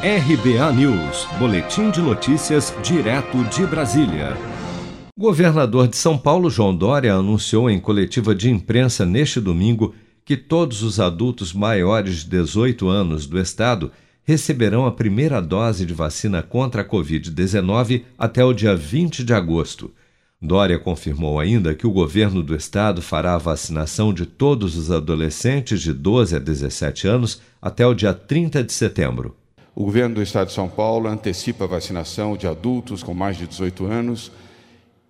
RBA News, Boletim de Notícias, direto de Brasília. O governador de São Paulo, João Dória, anunciou em coletiva de imprensa neste domingo que todos os adultos maiores de 18 anos do estado receberão a primeira dose de vacina contra a Covid-19 até o dia 20 de agosto. Dória confirmou ainda que o governo do estado fará a vacinação de todos os adolescentes de 12 a 17 anos até o dia 30 de setembro. O governo do estado de São Paulo antecipa a vacinação de adultos com mais de 18 anos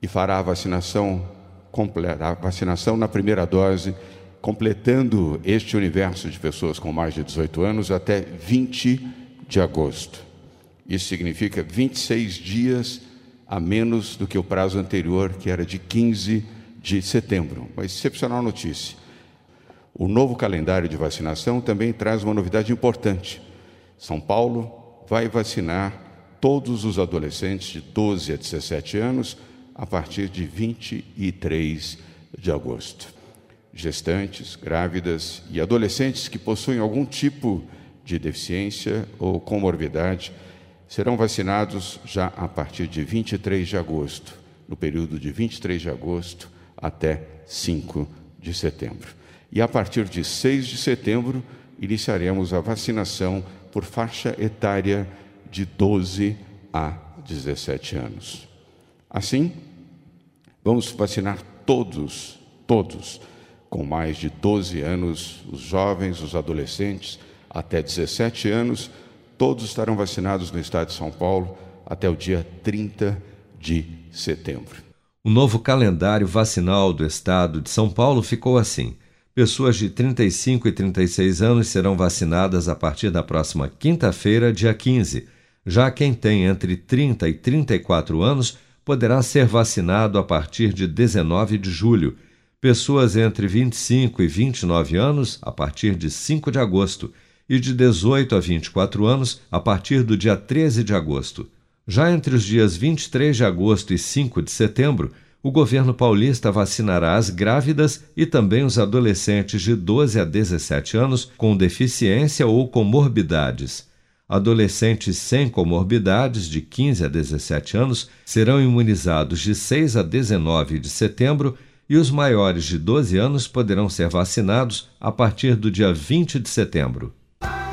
e fará a vacinação completa, a vacinação na primeira dose, completando este universo de pessoas com mais de 18 anos até 20 de agosto. Isso significa 26 dias a menos do que o prazo anterior, que era de 15 de setembro. Uma excepcional notícia. O novo calendário de vacinação também traz uma novidade importante. São Paulo vai vacinar todos os adolescentes de 12 a 17 anos a partir de 23 de agosto. Gestantes, grávidas e adolescentes que possuem algum tipo de deficiência ou comorbidade serão vacinados já a partir de 23 de agosto, no período de 23 de agosto até 5 de setembro. E a partir de 6 de setembro, iniciaremos a vacinação por faixa etária de 12 a 17 anos. Assim, vamos vacinar todos, todos, com mais de 12 anos, os jovens, os adolescentes, até 17 anos, Todos estarão vacinados no estado de São Paulo até o dia 30 de setembro. O novo calendário vacinal do estado de São Paulo ficou assim. Pessoas de 35 e 36 anos serão vacinadas a partir da próxima quinta-feira, dia 15. Já quem tem entre 30 e 34 anos poderá ser vacinado a partir de 19 de julho. Pessoas entre 25 e 29 anos a partir de 5 de agosto e de 18 a 24 anos a partir do dia 13 de agosto. Já entre os dias 23 de agosto e 5 de setembro, o governo paulista vacinará as grávidas e também os adolescentes de 12 a 17 anos com deficiência ou comorbidades. Adolescentes sem comorbidades de 15 a 17 anos serão imunizados de 6 a 19 de setembro e os maiores de 12 anos poderão ser vacinados a partir do dia 20 de setembro.